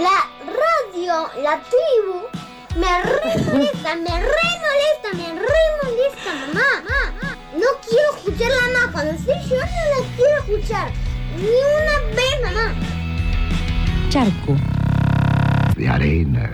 la radio, la tribu, me re molesta, me re molesta, me re molesta, mamá. No quiero escucharla más. Cuando estoy llorando no la quiero escuchar. Ni una vez, mamá. Charco. De arena.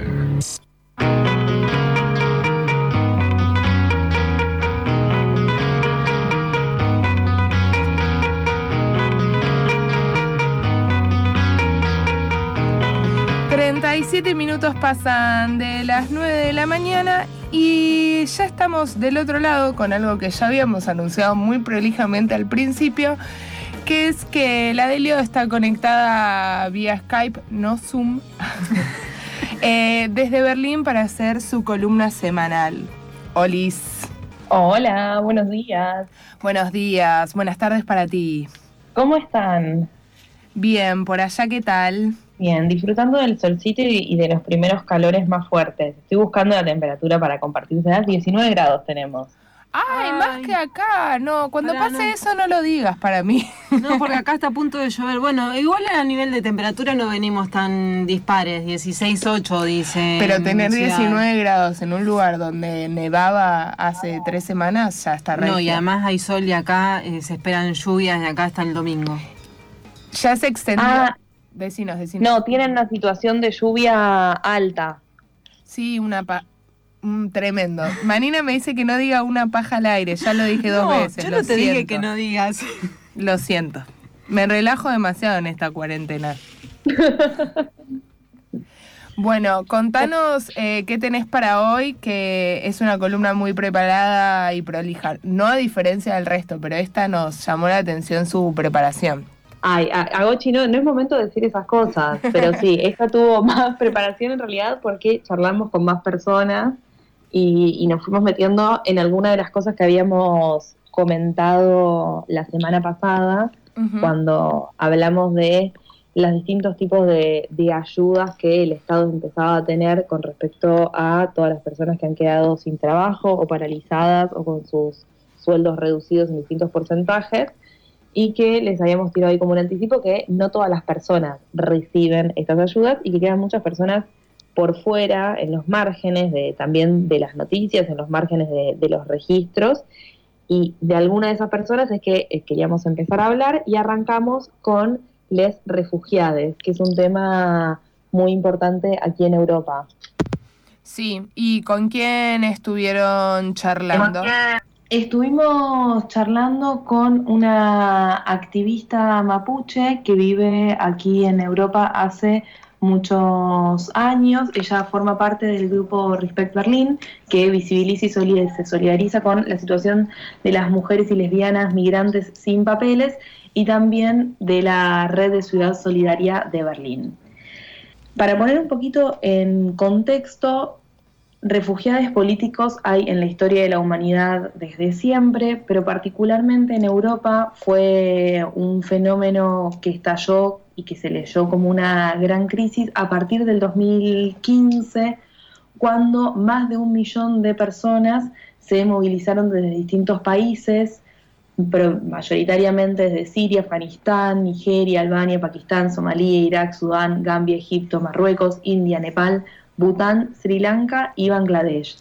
Minutos pasan de las 9 de la mañana y ya estamos del otro lado con algo que ya habíamos anunciado muy prolijamente al principio, que es que la Delio está conectada vía Skype, no Zoom, eh, desde Berlín para hacer su columna semanal. Olis. Hola, buenos días. Buenos días, buenas tardes para ti. ¿Cómo están? Bien, por allá, ¿qué tal? Bien, disfrutando del solcito y, de los primeros calores más fuertes. Estoy buscando la temperatura para compartir. 19 grados tenemos. Ay, más que acá. No, cuando pase eso no lo digas para mí. No, porque acá está a punto de llover. Bueno, igual a nivel de temperatura no venimos tan dispares. 16, 8 dice. Pero tener 19 grados en un lugar donde nevaba hace tres semanas ya está re. No, y además hay sol y acá eh, se esperan lluvias de acá hasta el domingo. Ya se extendió. Ah, no, tienen una situación de lluvia alta. Sí, una pa tremendo. Manina me dice que no diga una paja al aire, ya lo dije dos veces. Yo no te dije que no digas. Lo siento. Me relajo demasiado en esta cuarentena. Bueno, contanos eh, qué tenés para hoy, que es una columna muy preparada y prolija. No a diferencia del resto, pero esta nos llamó la atención su preparación. Ay, Agochi, no, no es momento de decir esas cosas, pero sí, esta tuvo más preparación en realidad porque charlamos con más personas y, nos fuimos metiendo en alguna de las cosas que habíamos comentado la semana pasada cuando hablamos de los distintos tipos de, de, ayudas que el Estado empezaba a tener con respecto a todas las personas que han quedado sin trabajo o paralizadas o con sus sueldos reducidos en distintos porcentajes y que les habíamos tirado ahí como un anticipo que no todas las personas reciben estas ayudas y que quedan muchas personas por fuera, en los márgenes de, también de las noticias, en los márgenes de, los registros. Y de alguna de esas personas es que eh, queríamos empezar a hablar y arrancamos con les refugiades, que es un tema muy importante aquí en Europa. Sí, ¿y con quién estuvieron charlando? Estuvimos charlando con una activista mapuche que vive aquí en Europa hace muchos años. Ella forma parte del grupo Respect Berlin, que visibiliza y se solidariza con la situación de las mujeres y lesbianas migrantes sin papeles y también de la red de Ciudad Solidaria de Berlín. Para poner un poquito en contexto, Refugiados políticos hay en la historia de la humanidad desde siempre, pero particularmente en Europa fue un fenómeno que estalló y que se leyó como una gran crisis a partir del 2015, cuando más de un millón de personas se movilizaron desde distintos países, pero mayoritariamente desde Siria, Afganistán, Nigeria, Albania, Pakistán, Somalia, Irak, Sudán, Gambia, Egipto, Marruecos, India, Nepal, Bután, Sri Lanka y Bangladesh.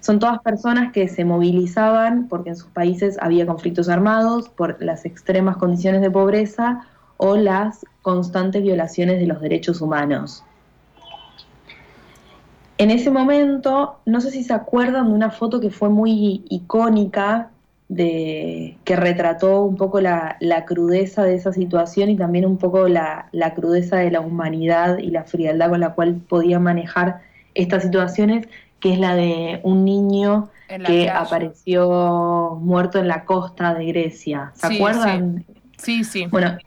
Son todas personas que se movilizaban porque en sus países había conflictos armados por las extremas condiciones de pobreza o las constantes violaciones de los derechos humanos. En ese momento, no sé si se acuerdan de una foto que fue muy icónica, de, que retrató un poco la, crudeza de esa situación y también un poco la, crudeza de la humanidad y la frialdad con la cual podía manejar estas situaciones, que es la de un niño que apareció muerto en la costa de Grecia. ¿Se acuerdan? Sí. sí, Bueno,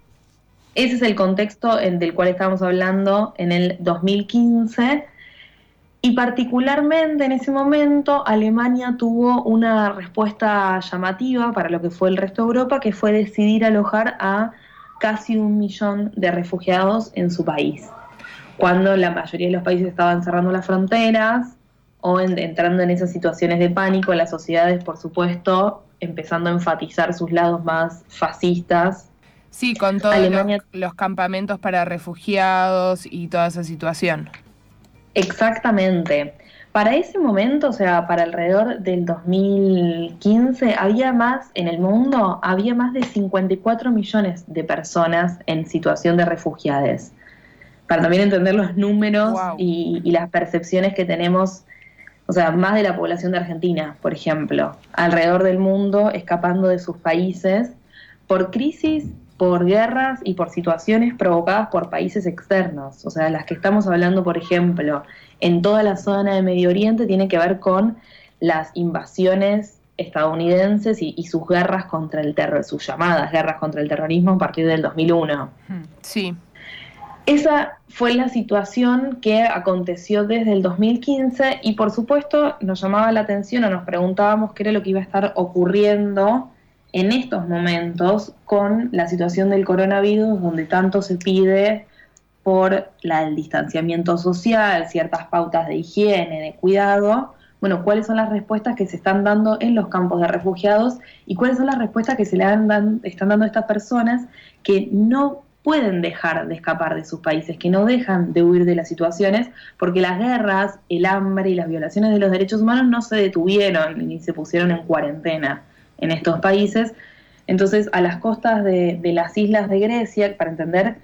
ese es el contexto en, del cual estábamos hablando en el 2015 y particularmente en ese momento Alemania tuvo una respuesta llamativa para lo que fue el resto de Europa, que fue decidir alojar a casi un millón de refugiados en su país. Cuando la mayoría de los países estaban cerrando las fronteras o entrando en esas situaciones de pánico, las sociedades, por supuesto, empezando a enfatizar sus lados más fascistas Sí, con todos Alemania- los, los campamentos para refugiados y toda esa situación. Exactamente. Para ese momento, o sea, para alrededor del 2015, había más, en el mundo, había más de 54 millones de personas en situación de refugiados. Para también entender los números Wow. y, y las percepciones que tenemos, o sea, más de la población de Argentina, por ejemplo, alrededor del mundo, escapando de sus países por crisis, por guerras y por situaciones provocadas por países externos. O sea, las que estamos hablando, por ejemplo, en toda la zona de Medio Oriente, tiene que ver con las invasiones estadounidenses y, y sus guerras contra el terror, sus llamadas guerras contra el terrorismo a partir del 2001. Sí. Esa fue la situación que aconteció desde el 2015 y por supuesto nos llamaba la atención o nos preguntábamos qué era lo que iba a estar ocurriendo en estos momentos con la situación del coronavirus donde tanto se pide por la- el distanciamiento social, ciertas pautas de higiene, de cuidado. Bueno, ¿cuáles son las respuestas que se están dando en los campos de refugiados y cuáles son las respuestas que se le han están dando a estas personas que no pueden dejar de escapar de sus países, que no dejan de huir de las situaciones, porque las guerras, el hambre y las violaciones de los derechos humanos no se detuvieron ni se pusieron en cuarentena en estos países. Entonces, a las costas de, de las islas de Grecia, para entender,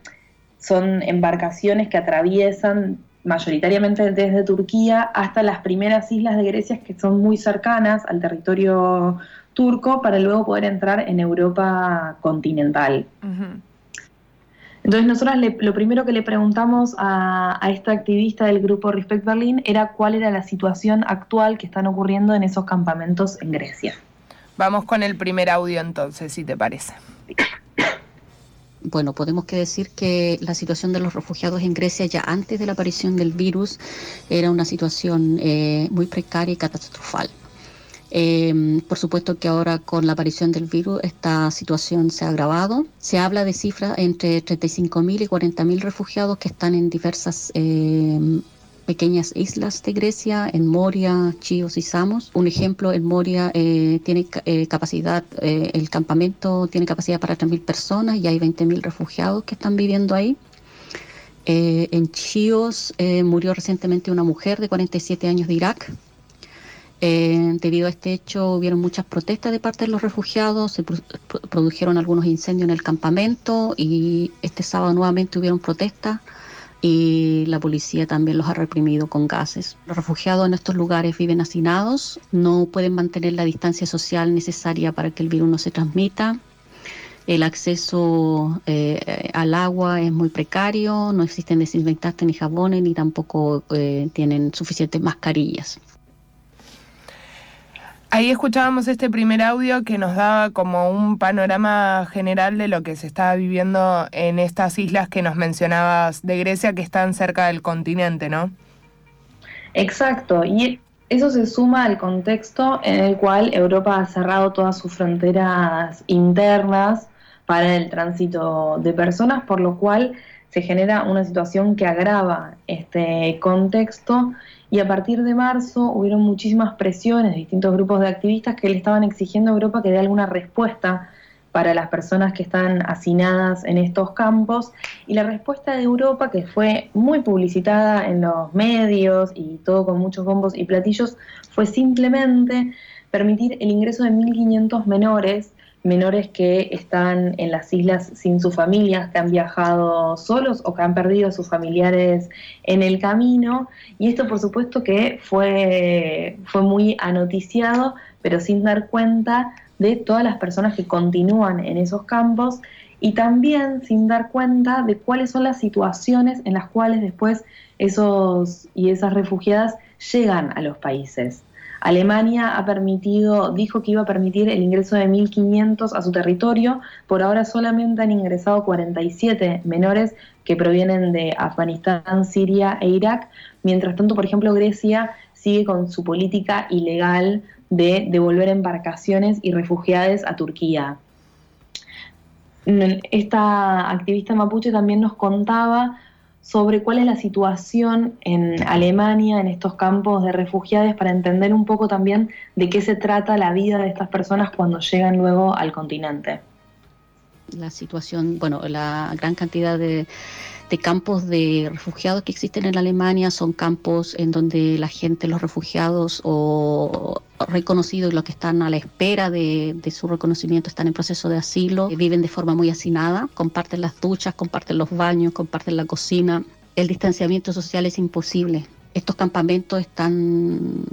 son embarcaciones que atraviesan mayoritariamente desde Turquía hasta las primeras islas de Grecia que son muy cercanas al territorio turco para luego poder entrar en Europa continental. Entonces nosotros lo primero que le preguntamos a, a esta activista del grupo Respect Berlin era cuál era la situación actual que están ocurriendo en esos campamentos en Grecia. Vamos con el primer audio entonces, si te parece. Bueno, podemos decir que la situación de los refugiados en Grecia ya antes de la aparición del virus era una situación eh, muy precaria y catastrófica. Eh, por supuesto que ahora con la aparición del virus esta situación se ha agravado. Se habla de cifras entre 35.000 y 40.000 refugiados que están en diversas eh, pequeñas islas de Grecia, en Moria, Chios y Samos. Un ejemplo, en Moria eh, tiene eh, capacidad, eh, el campamento tiene capacidad para 3.000 personas y hay 20.000 refugiados que están viviendo ahí. Eh, en Chios eh, murió recientemente una mujer de 47 años de Irak. Debido a este hecho hubieron muchas protestas de parte de los refugiados, se pro- pro- produjeron algunos incendios en el campamento y este sábado nuevamente hubieron protestas y la policía también los ha reprimido con gases. Los refugiados en estos lugares viven hacinados, no pueden mantener la distancia social necesaria para que el virus no se transmita. El acceso eh, al agua es muy precario, no existen desinfectantes ni jabones, ni tampoco eh, tienen suficientes mascarillas. Ahí escuchábamos este primer audio que nos daba como un panorama general de lo que se estaba viviendo en estas islas que nos mencionabas de Grecia que están cerca del continente, ¿no? Exacto, y eso se suma al contexto en el cual Europa ha cerrado todas sus fronteras internas para el tránsito de personas, por lo cual se genera una situación que agrava este contexto y a partir de marzo hubieron muchísimas presiones de distintos grupos de activistas que le estaban exigiendo a Europa que dé alguna respuesta para las personas que están hacinadas en estos campos. Y la respuesta de Europa, que fue muy publicitada en los medios y todo con muchos bombos y platillos, fue simplemente permitir el ingreso de 1.500 menores, menores que están en las islas sin sus familias, que han viajado solos o que han perdido a sus familiares en el camino. Y esto, por supuesto, que fue, fue muy anoticiado, pero sin dar cuenta de todas las personas que continúan en esos campos y también sin dar cuenta de cuáles son las situaciones en las cuales después esos y esas refugiadas llegan a los países. Alemania ha permitido, dijo que iba a permitir el ingreso de 1.500 a su territorio. Por ahora solamente han ingresado 47 menores que provienen de Afganistán, Siria e Irak. Mientras tanto, por ejemplo, Grecia sigue con su política ilegal de devolver embarcaciones y refugiados a Turquía. Esta activista mapuche también nos contaba sobre cuál es la situación en Alemania, en estos campos de refugiados, para entender un poco también de qué se trata la vida de estas personas cuando llegan luego al continente. La situación, bueno, la gran cantidad de, de campos de refugiados que existen en Alemania son campos en donde la gente, los refugiados o reconocidos y los que están a la espera de, de, su reconocimiento están en proceso de asilo, viven de forma muy hacinada, comparten las duchas, comparten los baños, comparten la cocina. El distanciamiento social es imposible. Estos campamentos están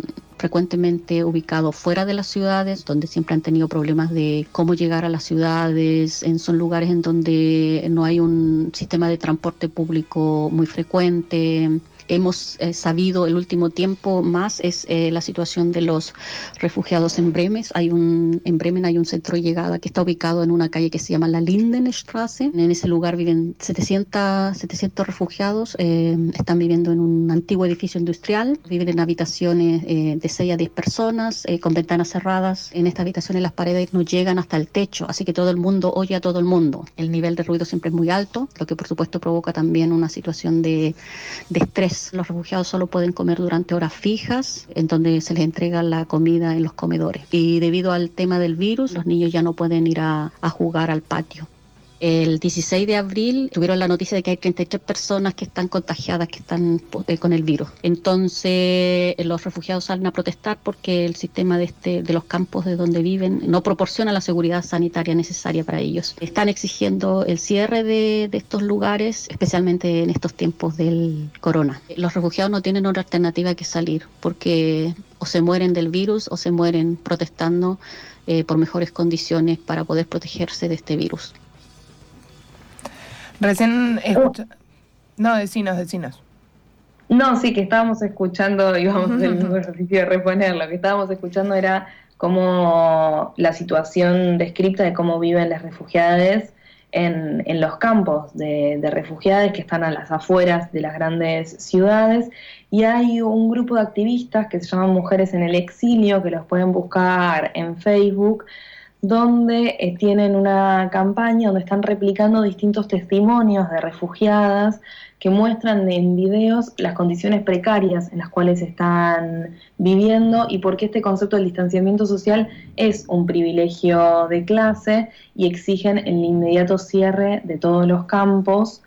frecuentemente ubicados fuera de las ciudades, donde siempre han tenido problemas de cómo llegar a las ciudades, en, son lugares en donde no hay un sistema de transporte público muy frecuente, hemos eh, sabido el último tiempo más es eh, la situación de los refugiados en Bremen. Hay un, en Bremen hay un centro de llegada que está ubicado en una calle que se llama la Lindenstraße. En ese lugar viven 700, 700 refugiados. Eh, están viviendo en un antiguo edificio industrial. Viven en habitaciones de 6 a 10 personas con ventanas cerradas. En estas habitaciones las paredes no llegan hasta el techo, así que todo el mundo oye a todo el mundo. El nivel de ruido siempre es muy alto, lo que por supuesto provoca también una situación de, de estrés los refugiados solo pueden comer durante horas fijas, en donde se les entrega la comida en los comedores. Y debido al tema del virus, los niños ya no pueden ir a, jugar al patio. El 16 de abril tuvieron la noticia de que hay 33 personas que están contagiadas, que están eh, con el virus. Entonces eh, los refugiados salen a protestar porque el sistema de, este, de los campos de donde viven no proporciona la seguridad sanitaria necesaria para ellos. Están exigiendo el cierre de, estos lugares, especialmente en estos tiempos del corona. Los refugiados no tienen otra alternativa que salir porque o se mueren del virus o se mueren protestando eh, por mejores condiciones para poder protegerse de este virus. Recién escucha... No, decinos, decinos. No, sí, que estábamos escuchando, íbamos el ejercicio de reponer, lo que estábamos escuchando era cómo la situación descripta de cómo viven las refugiadas en, en los campos de, de refugiadas que están a las afueras de las grandes ciudades. Y hay un grupo de activistas que se llaman Mujeres en el Exilio, que los pueden buscar en Facebook, donde eh, tienen una campaña donde están replicando distintos testimonios de refugiadas que muestran en videos las condiciones precarias en las cuales están viviendo y por qué este concepto del distanciamiento social es un privilegio de clase y exigen el inmediato cierre de todos los campos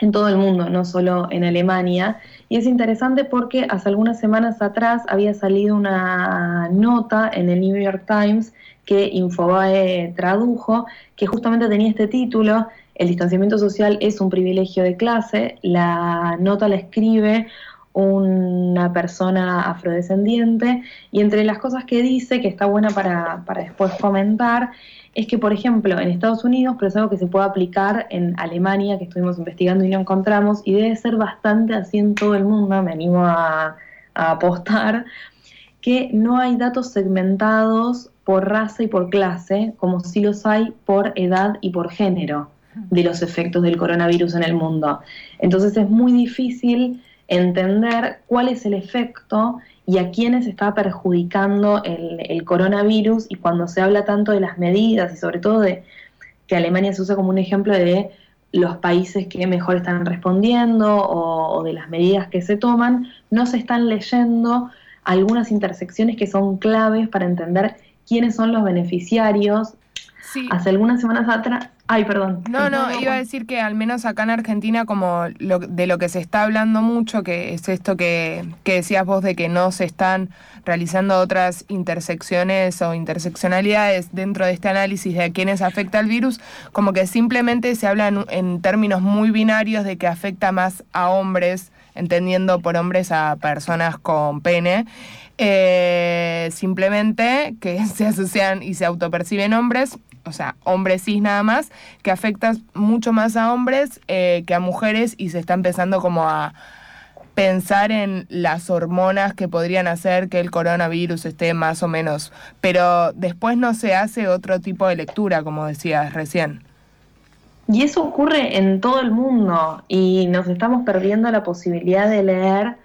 en todo el mundo, no solo en Alemania. Y es interesante porque hace algunas semanas atrás había salido una nota en el New York Times que Infobae tradujo, que justamente tenía este título, El distanciamiento social es un privilegio de clase. La nota la escribe una persona afrodescendiente y entre las cosas que dice, que está buena para, para después comentar, es que, por ejemplo, en Estados Unidos, pero es algo que se puede aplicar en Alemania, que estuvimos investigando y lo encontramos, y debe ser bastante así en todo el mundo, me animo a, a apostar, que no hay datos segmentados por raza y por clase, como sí los hay por edad y por género de los efectos del coronavirus en el mundo. Entonces es muy difícil entender cuál es el efecto y a quiénes está perjudicando el, coronavirus y cuando se habla tanto de las medidas y sobre todo de que Alemania se usa como un ejemplo de los países que mejor están respondiendo o, o de las medidas que se toman, no se están leyendo algunas intersecciones que son claves para entender quiénes son los beneficiarios. Hace algunas semanas atrás, ay, perdón. No, no, iba a decir que al menos acá en Argentina, como de lo que se está hablando mucho, que es esto que, que decías vos de que no se están realizando otras intersecciones o interseccionalidades dentro de este análisis de a quiénes afecta el virus, como que simplemente se habla en términos muy binarios de que afecta más a hombres, entendiendo por hombres a personas con pene. Eh, simplemente que se asocian y se autoperciben hombres, o sea, hombres cis nada más, que afectan mucho más a hombres eh, que a mujeres y se está empezando como a pensar en las hormonas que podrían hacer que el coronavirus esté más o menos, pero después no se hace otro tipo de lectura, como decías recién. Y eso ocurre en todo el mundo y nos estamos perdiendo la posibilidad de leer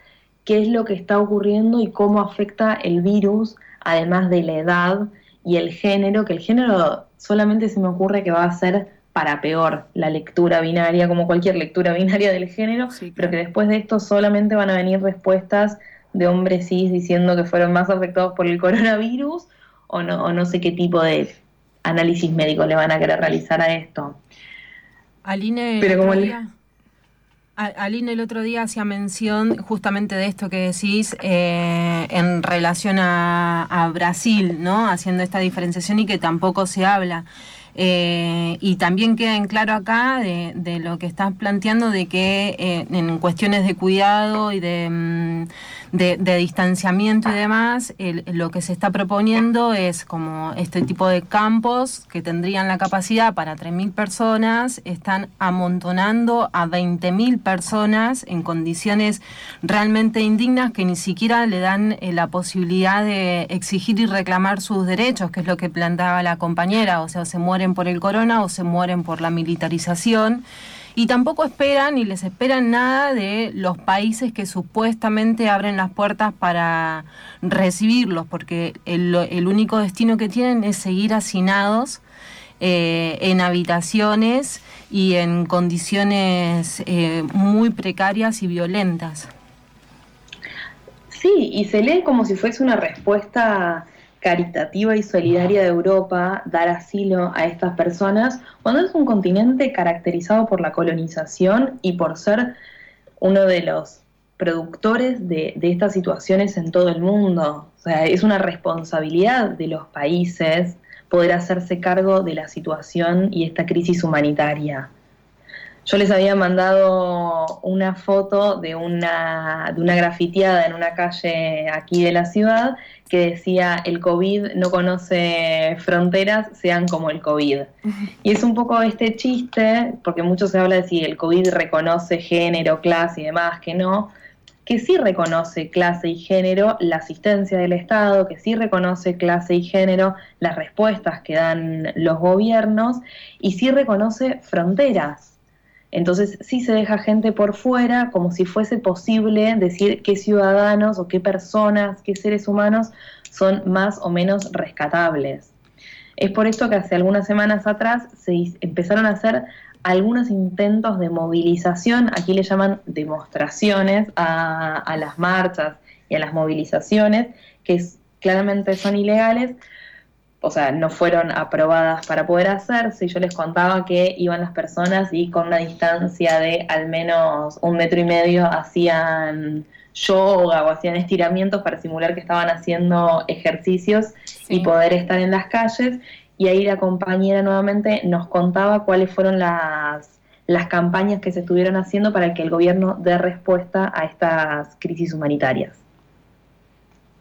qué es lo que está ocurriendo y cómo afecta el virus, además de la edad y el género, que el género solamente se me ocurre que va a ser para peor la lectura binaria, como cualquier lectura binaria del género, pero que después de esto solamente van a venir respuestas de hombres cis diciendo que fueron más afectados por el coronavirus o no, o no sé qué tipo de análisis médico le van a querer realizar a esto. Aline, Pero como el- Aline el otro día hacía mención justamente de esto que decís eh, en relación a, a Brasil, ¿no? Haciendo esta diferenciación y que tampoco se habla. Eh, y también queda en claro acá de, de lo que estás planteando de que eh, en cuestiones de cuidado y de, mm, de, de distanciamiento y demás, el- lo que se está proponiendo es como este tipo de campos que tendrían la capacidad para 3.000 personas, están amontonando a 20.000 personas en condiciones realmente indignas que ni siquiera le dan eh, la posibilidad de exigir y reclamar sus derechos, que es lo que planteaba la compañera, o sea, se mueren por el corona o se mueren por la militarización. Y tampoco esperan ni les esperan nada de los países que supuestamente abren las puertas para recibirlos, porque el, el único destino que tienen es seguir hacinados eh, en habitaciones y en condiciones eh, muy precarias y violentas. Sí, y se lee como si fuese una respuesta caritativa y solidaria de Europa dar asilo a estas personas, cuando es un continente caracterizado por la colonización y por ser uno de los productores de, estas situaciones en todo el mundo. O sea, es una responsabilidad de los países poder hacerse cargo de la situación y esta crisis humanitaria. Yo les había mandado una foto de una, de una grafiteada en una calle aquí de la ciudad que decía el COVID no conoce fronteras, sean como el COVID. Y es un poco este chiste, porque mucho se habla de si el COVID reconoce género, clase y demás, que no, que sí reconoce clase y género la asistencia del Estado, que sí reconoce clase y género las respuestas que dan los gobiernos y sí reconoce fronteras. Entonces sí se deja gente por fuera como si fuese posible decir qué ciudadanos o qué personas, qué seres humanos son más o menos rescatables. Es por esto que hace algunas semanas atrás se empezaron a hacer algunos intentos de movilización, aquí le llaman demostraciones a, las marchas y a las movilizaciones, que claramente son ilegales, o sea, no fueron aprobadas para poder hacerse. Y yo les contaba que iban las personas y con una distancia de al menos un metro y medio hacían yoga o hacían estiramientos para simular que estaban haciendo ejercicios y poder estar en las calles. Y ahí la compañera nuevamente nos contaba cuáles fueron las, las campañas que se estuvieron haciendo para que el gobierno dé respuesta a estas crisis humanitarias.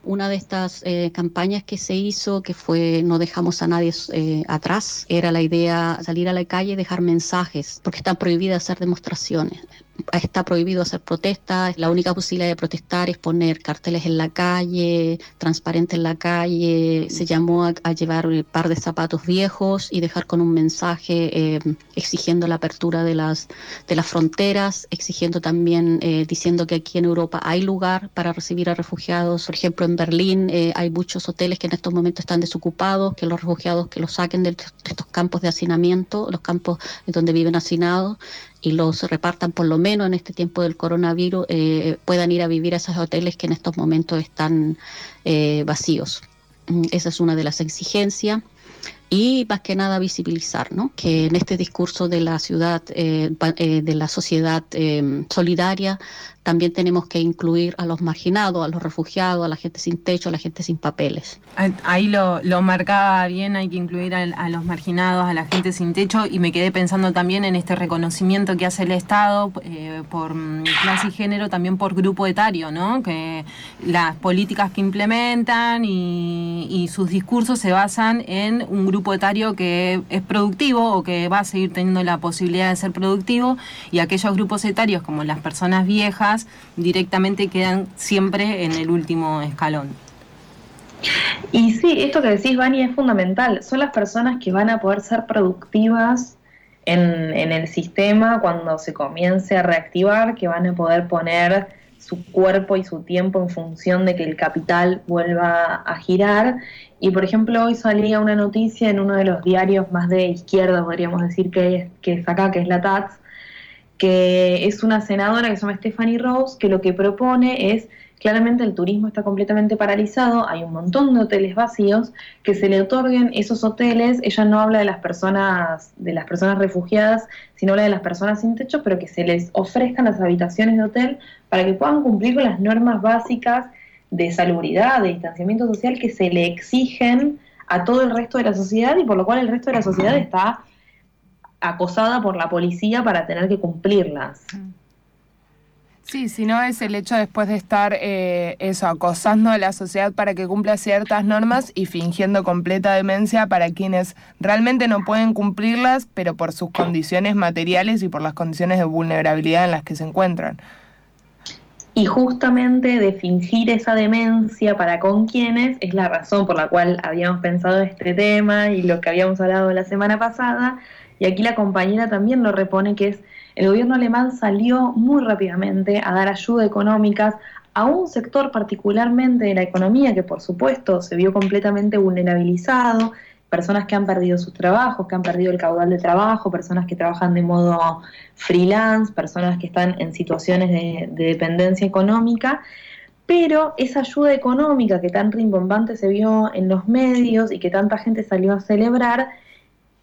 Una de estas eh, campañas que se hizo, que fue No dejamos a nadie eh, atrás, era la idea salir a la calle y dejar mensajes, porque está prohibido hacer demostraciones, está prohibido hacer protestas, la única posibilidad de protestar es poner carteles en la calle, transparente en la calle, se llamó a, llevar un par de zapatos viejos y dejar con un mensaje eh, exigiendo la apertura de las, de las fronteras, exigiendo también, eh, diciendo que aquí en Europa hay lugar para recibir a refugiados, por ejemplo en Berlín eh, hay muchos hoteles que en estos momentos están desocupados, que los refugiados que los saquen de, de estos campos de hacinamiento, los campos donde viven hacinados, y los repartan por lo menos en este tiempo del coronavirus, eh, puedan ir a vivir a esos hoteles que en estos momentos están eh, vacíos. Mm, Esa es una de las exigencias. Y más que nada visibilizar, ¿no? Que en este discurso de la ciudad, eh, eh, de la sociedad eh, solidaria, también tenemos que incluir a los marginados, a los refugiados, a la gente sin techo, a la gente sin papeles. Ah, Ahí lo, marcaba bien, hay que incluir a, los marginados, a la gente sin techo, y me quedé pensando también en este reconocimiento que hace el Estado eh, por mm, clase y género, también por grupo etario, ¿no? Que las políticas que implementan y sus discursos se basan en un grupo etario que es productivo o que va a seguir teniendo la posibilidad de ser productivo, y aquellos grupos etarios como las personas viejas directamente quedan siempre en el último escalón. Y sí, esto que decís, Vani, es fundamental. Son las personas que van a poder ser productivas en, en el sistema cuando se comience a reactivar, que van a poder poner su cuerpo y su tiempo en función de que el capital vuelva a girar. Y por ejemplo, hoy salía una noticia en uno de los diarios más de izquierda, podríamos decir que es, que es acá, que es la TATS, que es una senadora que se llama Stephanie Rose, que lo que propone es Claramente el turismo está completamente paralizado, hay un montón de hoteles vacíos, que se le otorguen esos hoteles, ella no habla de las personas, de las personas refugiadas, sino habla de las personas sin techo, pero que se les ofrezcan las habitaciones de hotel para que puedan cumplir con las normas básicas de salubridad, de distanciamiento social que se le exigen a todo el resto de la sociedad y por lo cual el resto de la sociedad está acosada por la policía para tener que cumplirlas. Sí, si no es el hecho después de estar eh, eso, acosando a la sociedad para que cumpla ciertas normas y fingiendo completa demencia para quienes realmente no pueden cumplirlas, pero por sus condiciones materiales y por las condiciones de vulnerabilidad en las que se encuentran. Y justamente de fingir esa demencia para con quienes es la razón por la cual habíamos pensado este tema y lo que habíamos hablado la semana pasada. Y aquí la compañera también lo repone, que es el gobierno alemán salió muy rápidamente a dar ayuda económica a un sector particularmente de la economía que por supuesto se vio completamente vulnerabilizado, personas que han perdido sus trabajos, que han perdido el caudal de trabajo, personas que trabajan de modo freelance, personas que están en situaciones de dependencia económica, pero esa ayuda económica que tan rimbombante se vio en los medios y que tanta gente salió a celebrar,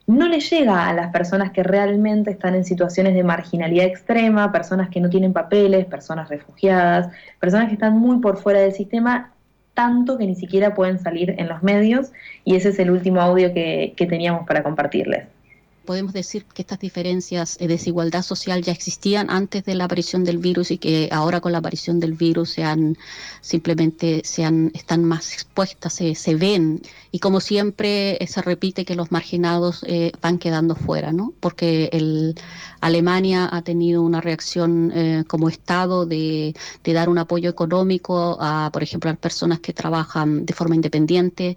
no le llega a las personas que realmente están en situaciones de marginalidad extrema, personas que no tienen papeles, personas refugiadas, personas que están muy por fuera del sistema, tanto que ni siquiera pueden salir en los medios y ese es el último audio que, que teníamos para compartirles podemos decir que estas diferencias de desigualdad social ya existían antes de la aparición del virus y que ahora con la aparición del virus se han, simplemente se han, están más expuestas, se, se ven. Y como siempre eh, se repite que los marginados eh, van quedando fuera, ¿no? Porque el, Alemania ha tenido una reacción eh, como Estado de, de dar un apoyo económico a, por ejemplo, a personas que trabajan de forma independiente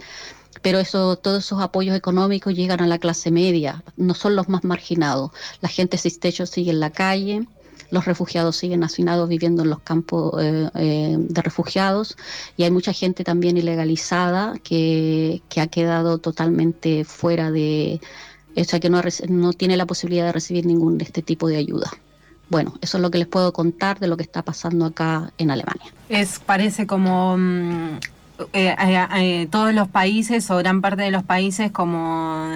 pero eso, todos esos apoyos económicos llegan a la clase media, no son los más marginados. La gente sin techo sigue en la calle, los refugiados siguen hacinados viviendo en los campos eh, eh, de refugiados y hay mucha gente también ilegalizada que, ha quedado totalmente fuera de, o sea, que no, no tiene la posibilidad de recibir ningún de este tipo de ayuda. Bueno, eso es lo que les puedo contar de lo que está pasando acá en Alemania. Es parece como mm, eh, eh, eh, todos los países o gran parte de los países como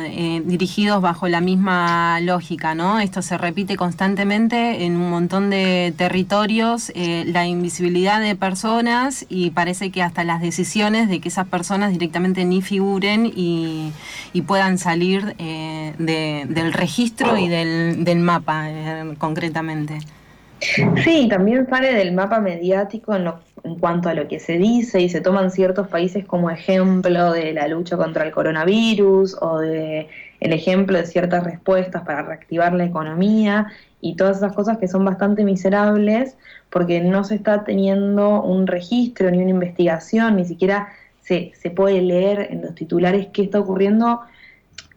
dirigidos bajo la misma lógica, ¿no? Esto se repite constantemente en un montón de territorios, la invisibilidad de personas y parece que hasta las decisiones de que esas personas directamente ni figuren y, puedan salir del registro y del, del mapa concretamente. Sí, también sale del mapa mediático en, en, cuanto a lo que se dice y se toman ciertos países como ejemplo de la lucha contra el coronavirus o de el ejemplo de ciertas respuestas para reactivar la economía y todas esas cosas que son bastante miserables porque no se está teniendo un registro ni una investigación, ni siquiera se, se puede leer en los titulares qué está ocurriendo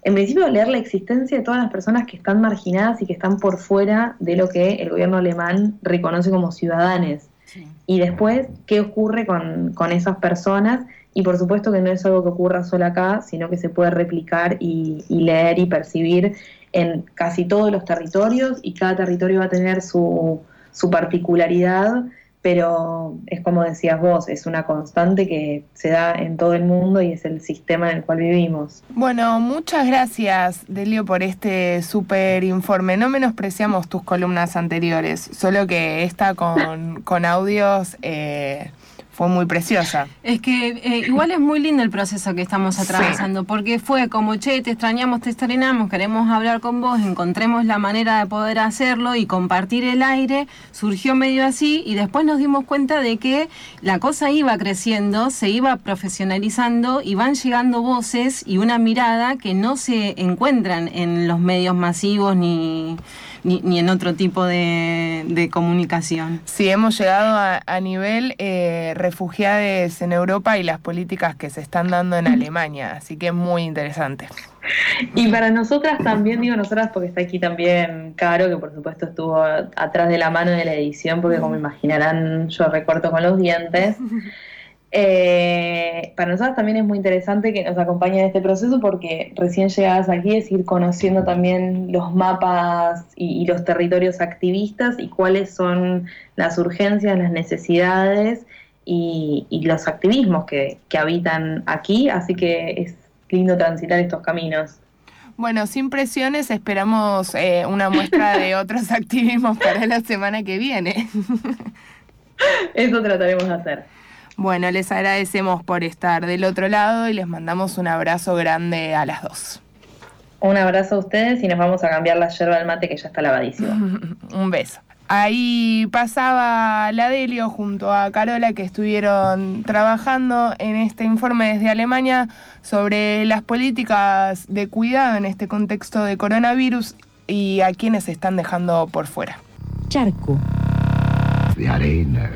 en principio leer la existencia de todas las personas que están marginadas y que están por fuera de lo que el gobierno alemán reconoce como ciudadanos. Y después, ¿qué ocurre con, esas personas? Y por supuesto que no es algo que ocurra solo acá, sino que se puede replicar y, y leer y percibir en casi todos los territorios y cada territorio va a tener su, su particularidad pero es como decías vos, es una constante que se da en todo el mundo y es el sistema en el cual vivimos. Bueno, muchas gracias, Delio, por este súper informe. No menospreciamos tus columnas anteriores, solo que esta con, con audios... Eh, fue muy preciosa. Es que eh, igual es muy lindo el proceso que estamos atravesando, porque fue como, che, te extrañamos, te estrenamos, queremos hablar con vos, encontremos la manera de poder hacerlo y compartir el aire, surgió medio así y después nos dimos cuenta de que la cosa iba creciendo, se iba profesionalizando y van llegando voces y una mirada que no se encuentran en los medios masivos ni ni, ni en otro tipo de, de, comunicación. Sí, hemos llegado a, a nivel eh, refugiados en Europa y las políticas que se están dando en Alemania, así que es muy interesante. Y para nosotras también, digo nosotras porque está aquí también Caro, que por supuesto estuvo atrás de la mano de la edición, porque como imaginarán yo recorto con los dientes. Eh, para nosotros también es muy interesante que nos acompañen en este proceso porque recién llegadas aquí es ir conociendo también los mapas y, y los territorios activistas y cuáles son las urgencias, las necesidades y, y los activismos que, que habitan aquí, así que es lindo transitar estos caminos. Bueno, sin presiones, esperamos eh, una muestra de otros activismos para la semana que viene. Eso trataremos de hacer. Bueno, les agradecemos por estar del otro lado y les mandamos un abrazo grande a las dos. Un abrazo a ustedes y nos vamos a cambiar la yerba del mate que ya está lavadísima. un beso. Ahí pasaba la Delio junto a Carola que estuvieron trabajando en este informe desde Alemania sobre las políticas de cuidado en este contexto de coronavirus y a quienes se están dejando por fuera. Charco. de arena.